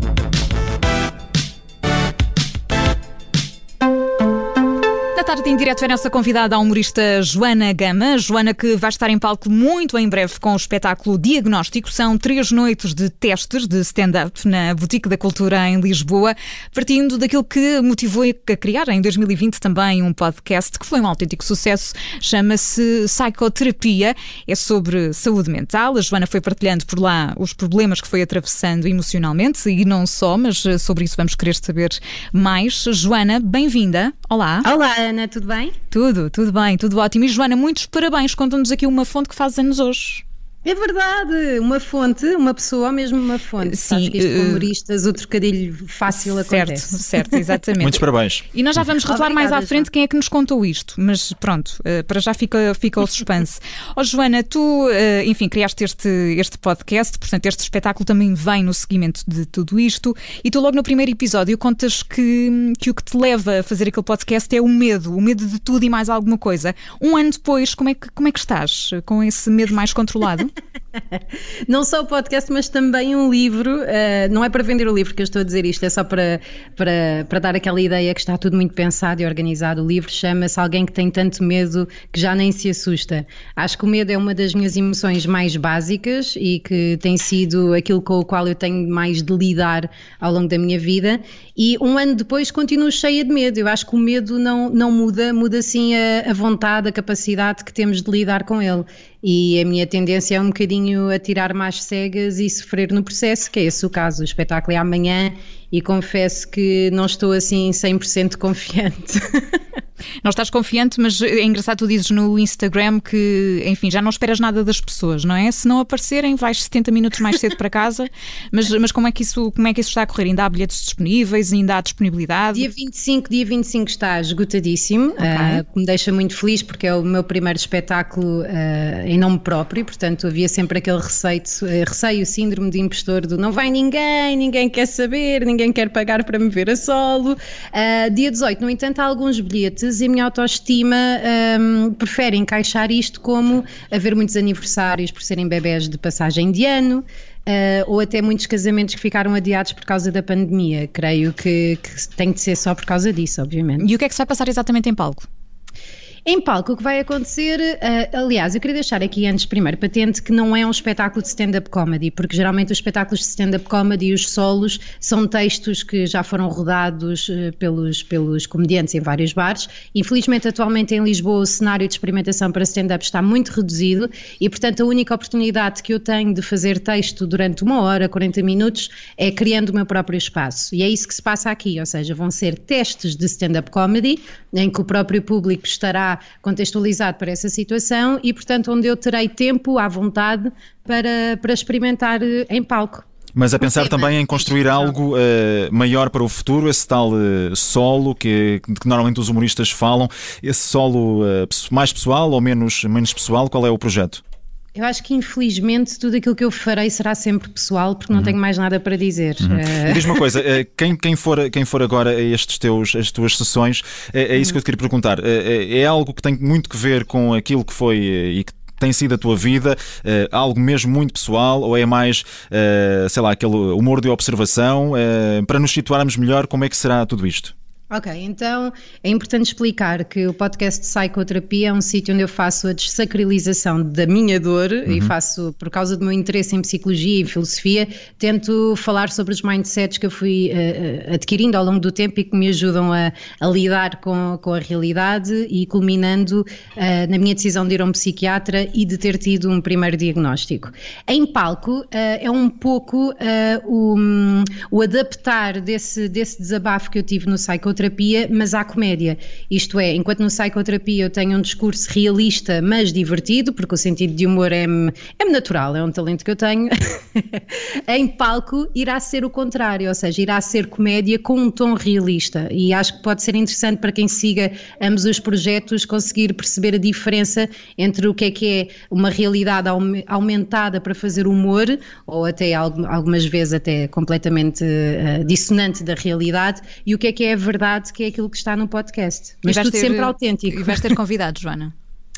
Bye. Tarde em direto é a nossa convidada a humorista Joana Gama. Joana que vai estar em palco muito em breve com o espetáculo Diagnóstico. São três noites de testes de stand-up na Boutique da Cultura em Lisboa, partindo daquilo que motivou a criar em 2020 também um podcast que foi um autêntico sucesso. Chama-se Psicoterapia. É sobre saúde mental. A Joana foi partilhando por lá os problemas que foi atravessando emocionalmente e não só, mas sobre isso vamos querer saber mais. Joana, bem-vinda. Olá. Olá, Ana tudo bem? Tudo, tudo bem, tudo ótimo. E Joana, muitos parabéns. Conta-nos aqui uma fonte que faz anos hoje. É verdade, uma fonte, uma pessoa, mesmo uma fonte. Sim, Sabes que isto, uh, humoristas, o trocadilho fácil certo, acontece. Certo, exatamente. Muitos parabéns. E nós já vamos revelar mais à frente quem é que nos contou isto, mas pronto, uh, para já fica, fica o suspense. Ó oh, Joana, tu, uh, enfim, criaste este, este podcast, portanto, este espetáculo também vem no seguimento de tudo isto, e tu logo no primeiro episódio contas que, que o que te leva a fazer aquele podcast é o medo, o medo de tudo e mais alguma coisa. Um ano depois, como é que, como é que estás com esse medo mais controlado? Não só o podcast, mas também um livro. Uh, não é para vender o livro que eu estou a dizer isto, é só para, para, para dar aquela ideia que está tudo muito pensado e organizado. O livro chama-se Alguém que tem tanto medo que já nem se assusta. Acho que o medo é uma das minhas emoções mais básicas e que tem sido aquilo com o qual eu tenho mais de lidar ao longo da minha vida. E um ano depois continuo cheia de medo. Eu acho que o medo não, não muda, muda sim a, a vontade, a capacidade que temos de lidar com ele e a minha tendência é um bocadinho a tirar mais cegas e sofrer no processo, que é esse o caso. O espetáculo é amanhã e confesso que não estou assim 100% confiante. Não estás confiante, mas é engraçado, tu dizes no Instagram que, enfim, já não esperas nada das pessoas, não é? Se não aparecerem, vais 70 minutos mais cedo para casa, mas, mas como, é que isso, como é que isso está a correr? Ainda há bilhetes disponíveis? Ainda há disponibilidade? Dia 25, dia 25 está esgotadíssimo, okay. uh, que me deixa muito feliz porque é o meu primeiro espetáculo uh, em nome próprio, portanto havia sempre aquele receio, uh, receio, síndrome de impostor do não vai ninguém, ninguém quer saber, ninguém quer pagar para me ver a solo. dia 18, no entanto, há alguns bilhetes e a minha autoestima um, prefere encaixar isto como haver muitos aniversários por serem bebés de passagem de ano. Uh, ou até muitos casamentos que ficaram adiados por causa da pandemia. Creio que, que tem de ser só por causa disso, obviamente. E o que é que se vai passar exatamente em palco? Em palco, o que vai acontecer, uh, aliás, eu queria deixar aqui antes, primeiro, patente que não é um espetáculo de stand-up comedy, porque geralmente os espetáculos de stand-up comedy e os solos são textos que já foram rodados uh, pelos, pelos comediantes em vários bares. Infelizmente, atualmente em Lisboa, o cenário de experimentação para stand-up está muito reduzido e, portanto, a única oportunidade que eu tenho de fazer texto durante uma hora, 40 minutos, é criando o meu próprio espaço. E é isso que se passa aqui, ou seja, vão ser testes de stand-up comedy, em que o próprio público estará contextualizado para essa situação e, portanto, onde eu terei tempo à vontade para, para experimentar eh, em palco. Mas a pensar também em construir algo uh, maior para o futuro, esse tal uh, solo que, que, normalmente os humoristas falam, esse solo uh, mais pessoal ou menos, menos pessoal, qual é o projeto? Eu acho que infelizmente tudo aquilo que eu farei será sempre pessoal porque não uhum. tenho mais nada para dizer. Uhum. Uh... Diz uma coisa, eh, quem, quem, for, quem for agora a estes teus, as tuas sessões, é, é isso uhum. que eu te queria perguntar. É, é algo que tem muito que ver com aquilo que foi e que tem sido a tua vida? Uh, algo mesmo muito pessoal ou é mais, uh, sei lá, aquele humor de observação? Uh, para nos situarmos melhor, como é que será tudo isto? Ok, então é importante explicar que o podcast de Psicoterapia é um sítio onde eu faço a desacralização da minha dor uhum. e faço, por causa do meu interesse em psicologia e filosofia, tento falar sobre os mindsets que eu fui uh, adquirindo ao longo do tempo e que me ajudam a, a lidar com, com, a realidade e culminando uh, na minha decisão de ir a um psiquiatra e de ter tido um primeiro diagnóstico. Em palco uh, é um pouco o, um, o adaptar desse, desse desabafo que eu tive no Psicoterapia psicoterapia, mas há comédia. Isto é, enquanto no psicoterapia eu tenho um discurso realista, mas divertido, porque o sentido de humor é-me é natural, é um talento que eu tenho, em palco irá ser o contrário, ou seja, irá ser comédia com um tom realista. E acho que pode ser interessante para quem siga ambos os projetos conseguir perceber a diferença entre o que é que é uma realidade aumentada para fazer humor, ou até algumas vezes até completamente uh, dissonante da realidade, e o que é que é a verdade verdade que é aquilo que está no podcast. Mas tudo ter, sempre autêntico. E vais ter convidados, Joana?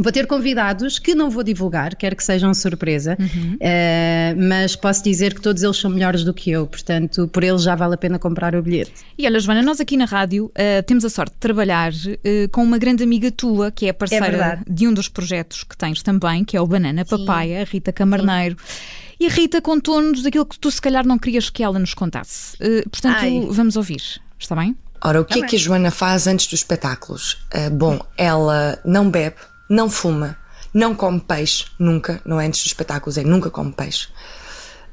Vou ter convidados que não vou divulgar, quero que sejam surpresa, uhum. uh, mas posso dizer que todos eles são melhores do que eu, portanto, por eles já vale a pena comprar o bilhete. E olha, Joana, nós aqui na rádio uh, temos a sorte de trabalhar uh, com uma grande amiga tua, que é parceira é de um dos projetos que tens também, que é o Banana Sim. Papaya, a Rita Camarneiro. Sim. E a Rita contou-nos aquilo que tu se calhar não querias que ela nos contasse. portanto, Ai. vamos ouvir, está bem? Ora, o que é que a Joana faz antes dos espetáculos? bom, ela não bebe não fuma, não come peixe, nunca, não é antes dos espetáculos, é nunca come peixe.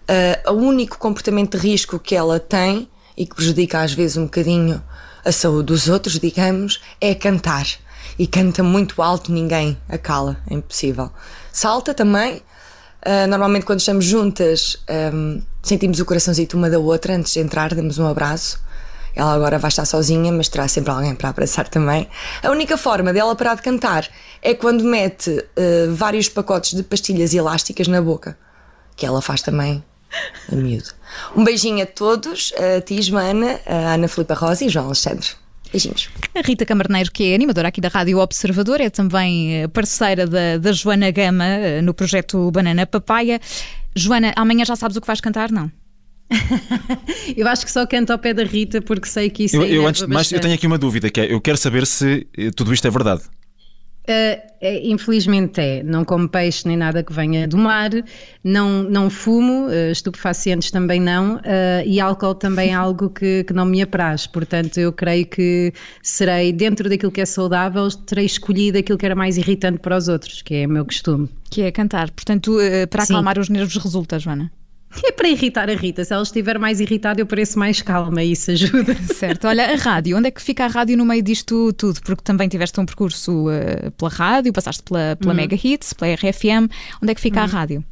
Uh, o único comportamento de risco que ela tem e que prejudica às vezes um bocadinho a saúde dos outros, digamos, é cantar. E canta muito alto, ninguém a cala, é impossível. Salta também. Uh, normalmente, quando estamos juntas, um, sentimos o coraçãozinho uma da outra antes de entrar, damos um abraço. Ela agora vai estar sozinha, mas terá sempre alguém para abraçar também. A única forma dela parar de cantar é quando mete uh, vários pacotes de pastilhas elásticas na boca, que ela faz também a miúdo. Um beijinho a todos, a ti, Joana, a Ana Filipa Rosa e João Alexandre. Beijinhos. A Rita Camarneiro, que é animadora aqui da Rádio Observador, é também eh, parceira da, da Joana Gama eh, no projeto Banana Papaya. Joana, amanhã já sabes o que vais cantar, não? eu acho que só canto ao pé da Rita porque sei que isso eu, eu antes de mais eu tenho aqui uma dúvida que é eu quero saber se eh, tudo isto é verdade. Uh, infelizmente é, não como peixe nem nada que venha do mar, não, não fumo, uh, estupefacientes também não, uh, e álcool também é algo que, que não me apraz, portanto eu creio que serei, dentro daquilo que é saudável, terei escolhido aquilo que era mais irritante para os outros, que é o meu costume. Que é cantar, portanto para acalmar Sim. os nervos resulta, Joana? É para irritar a Rita. Se ela estiver mais irritada, eu pareço mais calma e isso ajuda. Certo. Olha, a rádio, onde é que fica a rádio no meio disto tudo? Porque também tiveste um percurso uh, pela rádio, passaste pela, pela uhum. Mega Hits, pela RFM. Onde é que fica uhum. a rádio?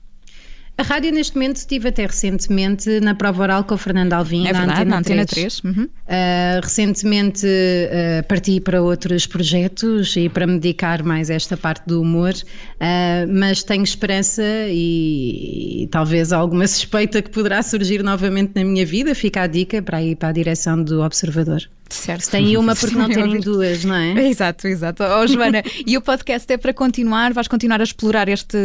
A rádio, neste momento, estive até recentemente na prova oral com o Fernando Alvim, é na, verdade, Antena na Antena 3. 3. Uhum. Uh, recentemente uh, parti para outros projetos e para me dedicar mais a esta parte do humor, uh, mas tenho esperança e, e, talvez alguma suspeita que poderá surgir novamente na minha vida. Fica a dica para ir para a direção do Observador. Certo. Tem uma porque não terem duas, não é? Exato, exato. Oh, Joana, e o podcast é para continuar? Vais continuar a explorar este,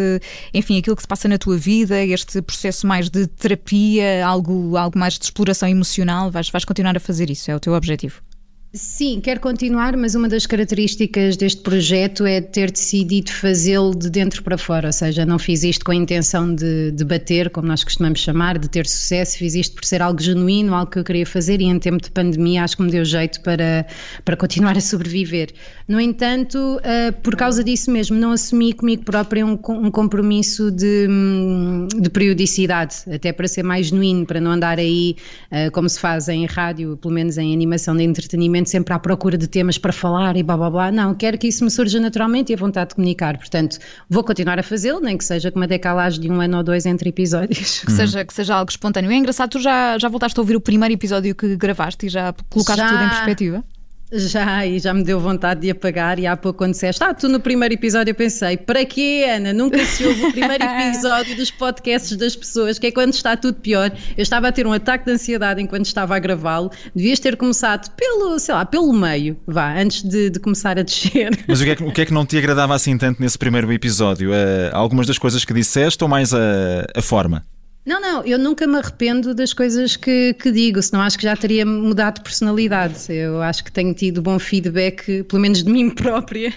enfim, aquilo que se passa na tua vida, este processo mais de terapia, algo, algo mais de exploração emocional? Vais, vais continuar a fazer isso? É o teu objetivo? Sim, quero continuar, mas uma das características deste projeto é ter decidido fazê-lo de dentro para fora, ou seja, não fiz isto com a intenção de, de bater, como nós costumamos chamar, de ter sucesso, fiz isto por ser algo genuíno, algo que eu queria fazer e em tempo de pandemia acho que me deu jeito para, para continuar a sobreviver. No entanto, uh, por causa disso mesmo, não assumi comigo própria um, um compromisso de, hum, de, periodicidade, até para ser mais genuíno, para não andar aí uh, como se faz em rádio, pelo menos em animação de entretenimento sempre à procura de temas para falar e blá blá blá. Não, quero que isso me surja naturalmente e a vontade de comunicar. Portanto, vou continuar a fazê-lo, nem que seja com uma decalagem de um ano ou dois entre episódios. Que, seja, que seja algo espontâneo. É engraçado, tu já, já voltaste a ouvir o primeiro episódio que gravaste e já colocaste já... tudo em perspectiva? Já, e já me deu vontade de apagar. E há pouco, quando disseste, ah, tu no primeiro episódio, eu pensei, para quê, Ana? Nunca se ouve o primeiro episódio dos podcasts das pessoas, que é quando está tudo pior. Eu estava a ter um ataque de ansiedade enquanto estava a gravá-lo. Devias ter começado pelo, sei lá, pelo meio, vá, antes de, de começar a descer. Mas o que, é que, o que, é que, não te agradava assim tanto nesse primeiro episódio? Uh, algumas das coisas que disseste ou mais a, a forma? Não, não, eu nunca me arrependo das coisas que, que, digo, senão acho que já teria mudado de personalidade. Eu acho que tenho tido bom feedback, pelo menos de mim própria,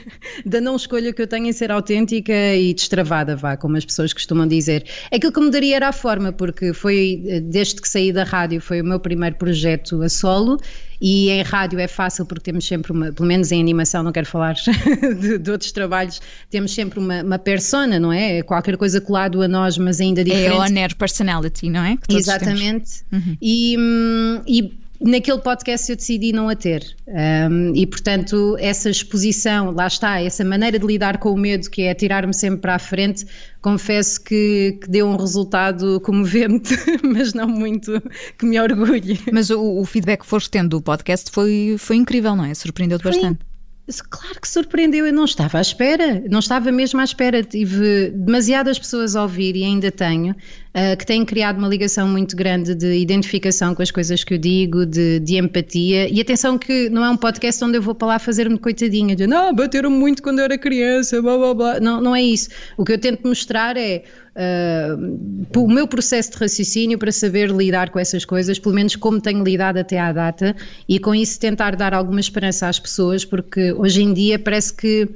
da não escolha que eu tenho em ser autêntica e destravada, vá, como as pessoas costumam dizer. Aquilo que me daria era a forma, porque foi, desde que saí da rádio, foi o meu primeiro projeto a solo e em rádio é fácil porque temos sempre uma, pelo menos em animação, não quero falar de, de outros trabalhos, temos sempre uma, uma persona, não é? é? Qualquer coisa colado a nós, mas ainda diferente. É on-air personality, não é? Exatamente. Uhum. E, hum, e naquele podcast eu decidi não a ter. Um, e, portanto, essa exposição, lá está, essa maneira de lidar com o medo, que é tirar-me sempre para a frente, confesso que, que, deu um resultado comovente, mas não muito que me orgulhe. Mas o, o feedback que foste tendo do podcast foi, foi incrível, não é? Surpreendeu-te bastante. Claro que surpreendeu, eu não estava à espera, não estava mesmo à espera. Tive demasiadas pessoas a ouvir e ainda tenho, uh, que têm criado uma ligação muito grande de identificação com as coisas que eu digo, de, de empatia. E atenção que não é um podcast onde eu vou para lá fazer-me coitadinha, de não, bateram muito quando eu era criança, blá blá blá. Não, não é isso. O que eu tento mostrar é uh, o meu processo de raciocínio para saber lidar com essas coisas, pelo menos como tenho lidado até à data, e com isso tentar dar alguma esperança às pessoas, porque hoje em dia parece que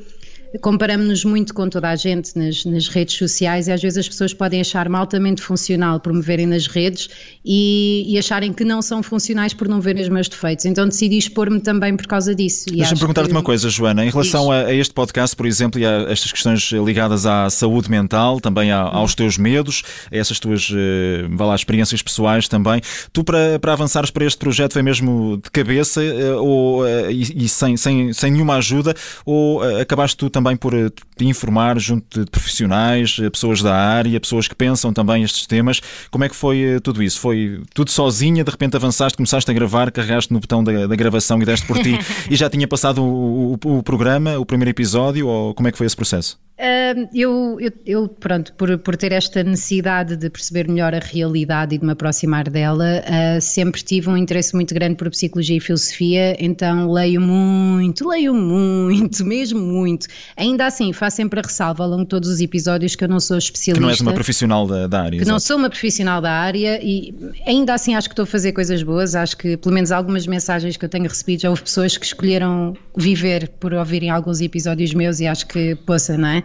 comparamos-nos muito com toda a gente nas, nas, redes sociais e às vezes as pessoas podem achar-me altamente funcional por me verem nas redes e, e, acharem que não são funcionais por não verem os meus defeitos. Então decidi expor-me também por causa disso. Deixa-me perguntar-te uma coisa, Joana, em relação a, a, este podcast, por exemplo, e a estas questões ligadas à saúde mental, também a, aos uhum. teus medos, a essas tuas uh, lá, experiências pessoais também, tu para, para avançares para este projeto foi mesmo de cabeça uh, ou, uh, e, e sem, sem, sem nenhuma ajuda ou acabaste tu também por eh, te informar junto de profissionais, eh, pessoas da área, pessoas que pensam também estes temas. Como é que foi eh, tudo isso? Foi tudo sozinha, de repente avançaste, começaste a gravar, carregaste no botão da, da gravação e deste por ti e já tinha passado o, o, o programa, o primeiro episódio, ou como é que foi esse processo? Uh, eu, eu, eu, pronto, por, por ter esta necessidade de perceber melhor a realidade e de me aproximar dela, uh, sempre tive um interesse muito grande por psicologia e filosofia, então leio muito, leio muito, mesmo muito. Ainda assim, faço sempre a ressalva ao longo de todos os episódios que eu não sou especialista. Que não és uma profissional da, da área. Que exatamente. não sou uma profissional da área e ainda assim acho que estou a fazer coisas boas, acho que pelo menos algumas mensagens que eu tenho recebido já houve pessoas que escolheram viver por ouvirem alguns episódios meus e acho que, poça, não é?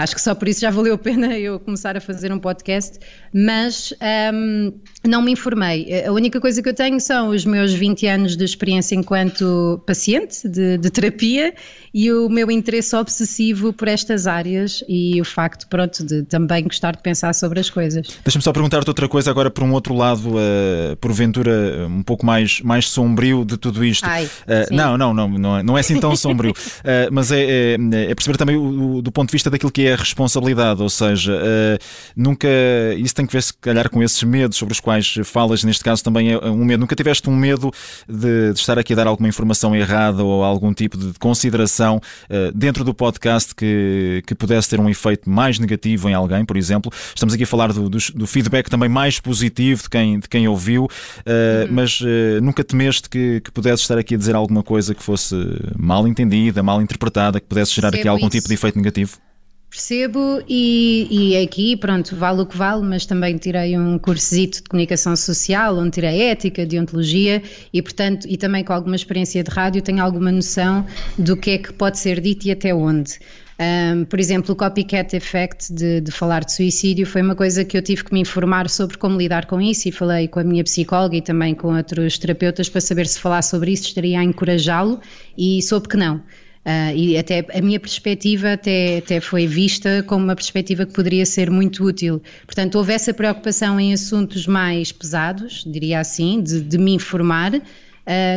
Acho que só por isso já valeu a pena eu começar a fazer um podcast, mas um, não me informei. A única coisa que eu tenho são os meus 20 anos de experiência enquanto paciente de, de terapia e o meu interesse obsessivo por estas áreas e o facto, pronto, de também gostar de pensar sobre as coisas. Deixa-me só perguntar-te outra coisa agora por um outro lado, uh, porventura um pouco mais, mais sombrio de tudo isto. Ai, uh, não, não, não, não é, não é assim tão sombrio, uh, mas é, é, é, perceber também o, o, do ponto de vista daquilo que é a responsabilidade, ou seja, nunca, isso tem que ver se calhar com esses medos sobre os quais falas, neste caso também é um medo, nunca tiveste um medo de, de estar aqui a dar alguma informação errada ou algum tipo de consideração uh, dentro do podcast que, que pudesse ter um efeito mais negativo em alguém, por exemplo. Estamos aqui a falar do, do, do feedback também mais positivo de quem, de quem ouviu, uh, uhum. mas nunca temeste que, que pudesse estar aqui a dizer alguma coisa que fosse mal entendida, mal interpretada, que pudesse gerar aqui algum isso. tipo de efeito negativo? Percebo e, e aqui, pronto, vale o que vale, mas também tirei um cursito de comunicação social, onde tirei ética, deontologia e, portanto, e também com alguma experiência de rádio, tenho alguma noção do que é que pode ser dito e até onde. Um, por exemplo, o copycat effect de, de, falar de suicídio foi uma coisa que eu tive que me informar sobre como lidar com isso e falei com a minha psicóloga e também com outros terapeutas para saber se falar sobre isso estaria a encorajá-lo e soube que não. Uh, e até a minha perspectiva até, até foi vista como uma perspectiva que poderia ser muito útil. Portanto, houve essa preocupação em assuntos mais pesados, diria assim, de, de me informar. Uh,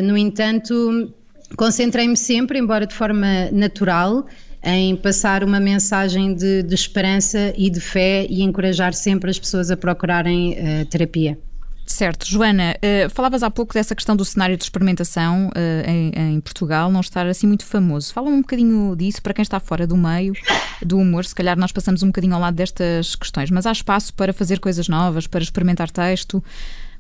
no entanto, concentrei-me sempre, embora de forma natural, em passar uma mensagem de, de esperança e de fé e encorajar sempre as pessoas a procurarem uh, terapia. Certo. Joana, uh, falavas há pouco dessa questão do cenário de experimentação uh, em, em, Portugal não estar assim muito famoso. Fala um bocadinho disso para quem está fora do meio do humor. Se calhar nós passamos um bocadinho ao lado destas questões, mas há espaço para fazer coisas novas, para experimentar texto.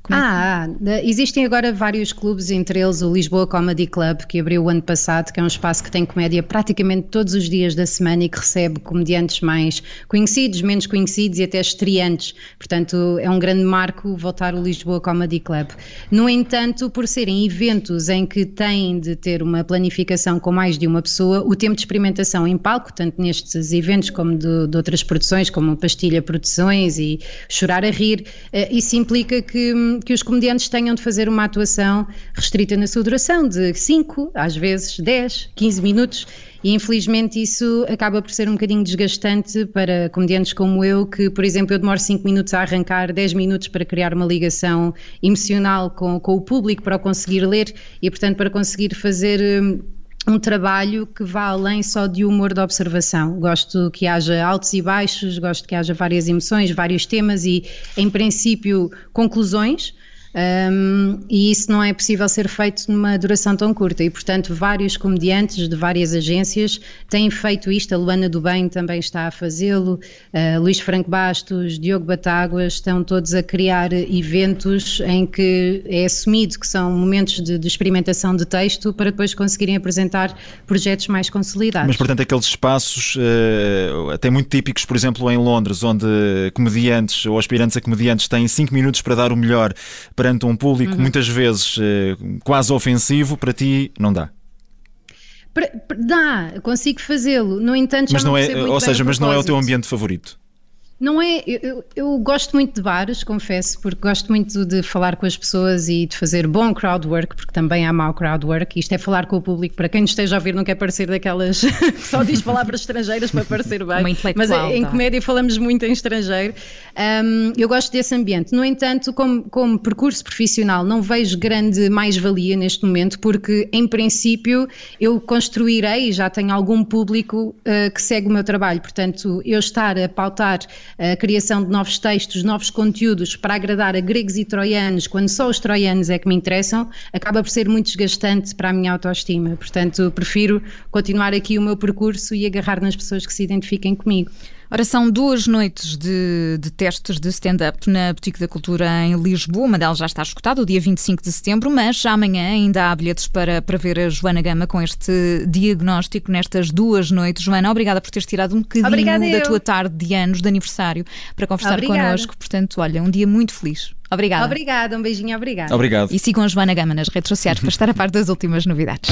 Como ah, é existem agora vários clubes, entre eles o Lisboa Comedy Club, que abriu o ano passado, que é um espaço que tem comédia praticamente todos os dias da semana e que recebe comediantes mais conhecidos, menos conhecidos e até estreantes. Portanto, é um grande marco voltar o Lisboa Comedy Club. No entanto, por serem eventos em que têm de ter uma planificação com mais de uma pessoa, o tempo de experimentação em palco, tanto nestes eventos como de, de outras produções, como Pastilha Produções e Chorar a Rir, eh, isso implica que hum, que os comediantes tenham de fazer uma atuação restrita na sua duração, de 5, às vezes 10, 15 minutos, e infelizmente isso acaba por ser um bocadinho desgastante para comediantes como eu, que, por exemplo, eu demoro 5 minutos a arrancar, 10 minutos para criar uma ligação emocional com, com o público, para o conseguir ler e, portanto, para conseguir fazer hum, um trabalho que vá além só de humor de observação. Gosto que haja altos e baixos, gosto que haja várias emoções, vários temas e, em princípio, conclusões. Um, e isso não é possível ser feito numa duração tão curta. E, portanto, vários comediantes de várias agências têm feito isto. A Luana do Bem também está a fazê-lo, uh, Luís Franco Bastos, Diogo Batáguas, estão todos a criar eventos em que é assumido que são momentos de, de experimentação de texto para depois conseguirem apresentar projetos mais consolidados. Mas, portanto, aqueles espaços uh, até muito típicos, por exemplo, em Londres, onde comediantes ou aspirantes a comediantes têm 5 minutos para dar o melhor perante um público uhum. muitas vezes eh, quase ofensivo, para ti não dá? Dá, consigo fazê-lo. No entanto, mas não, não é, ou seja, mas não é o teu ambiente favorito. Não é, eu, eu, gosto muito de bares, confesso, porque gosto muito de falar com as pessoas e de fazer bom crowd work, porque também há mau crowd work. Isto é falar com o público, para quem nos esteja a ouvir, não quer parecer daquelas que só diz palavras estrangeiras para parecer bem. Mas em tá. comédia falamos muito em estrangeiro. Um, eu gosto desse ambiente. No entanto, como, como percurso profissional, não vejo grande mais-valia neste momento, porque em princípio eu construirei, já tenho algum público uh, que segue o meu trabalho. Portanto, eu estar a pautar a criação de novos textos, novos conteúdos para agradar a gregos e troianos, quando só os troianos é que me interessam, acaba por ser muito desgastante para a minha autoestima. Portanto, prefiro continuar aqui o meu percurso e agarrar nas pessoas que se identifiquem comigo. Ora, são duas noites de, de testes de stand-up na Boutique da Cultura em Lisboa. Uma delas já está escutada, o dia 25 de setembro, mas amanhã ainda há bilhetes para, para ver a Joana Gama com este diagnóstico nestas duas noites. Joana, obrigada por teres tirado um bocadinho obrigada da eu. tua tarde de anos de aniversário para conversar obrigada. connosco. Portanto, olha, um dia muito feliz. Obrigada. Obrigada, um beijinho, obrigada. Obrigado. E sigam a Joana Gama nas redes sociais para estar a par das últimas novidades.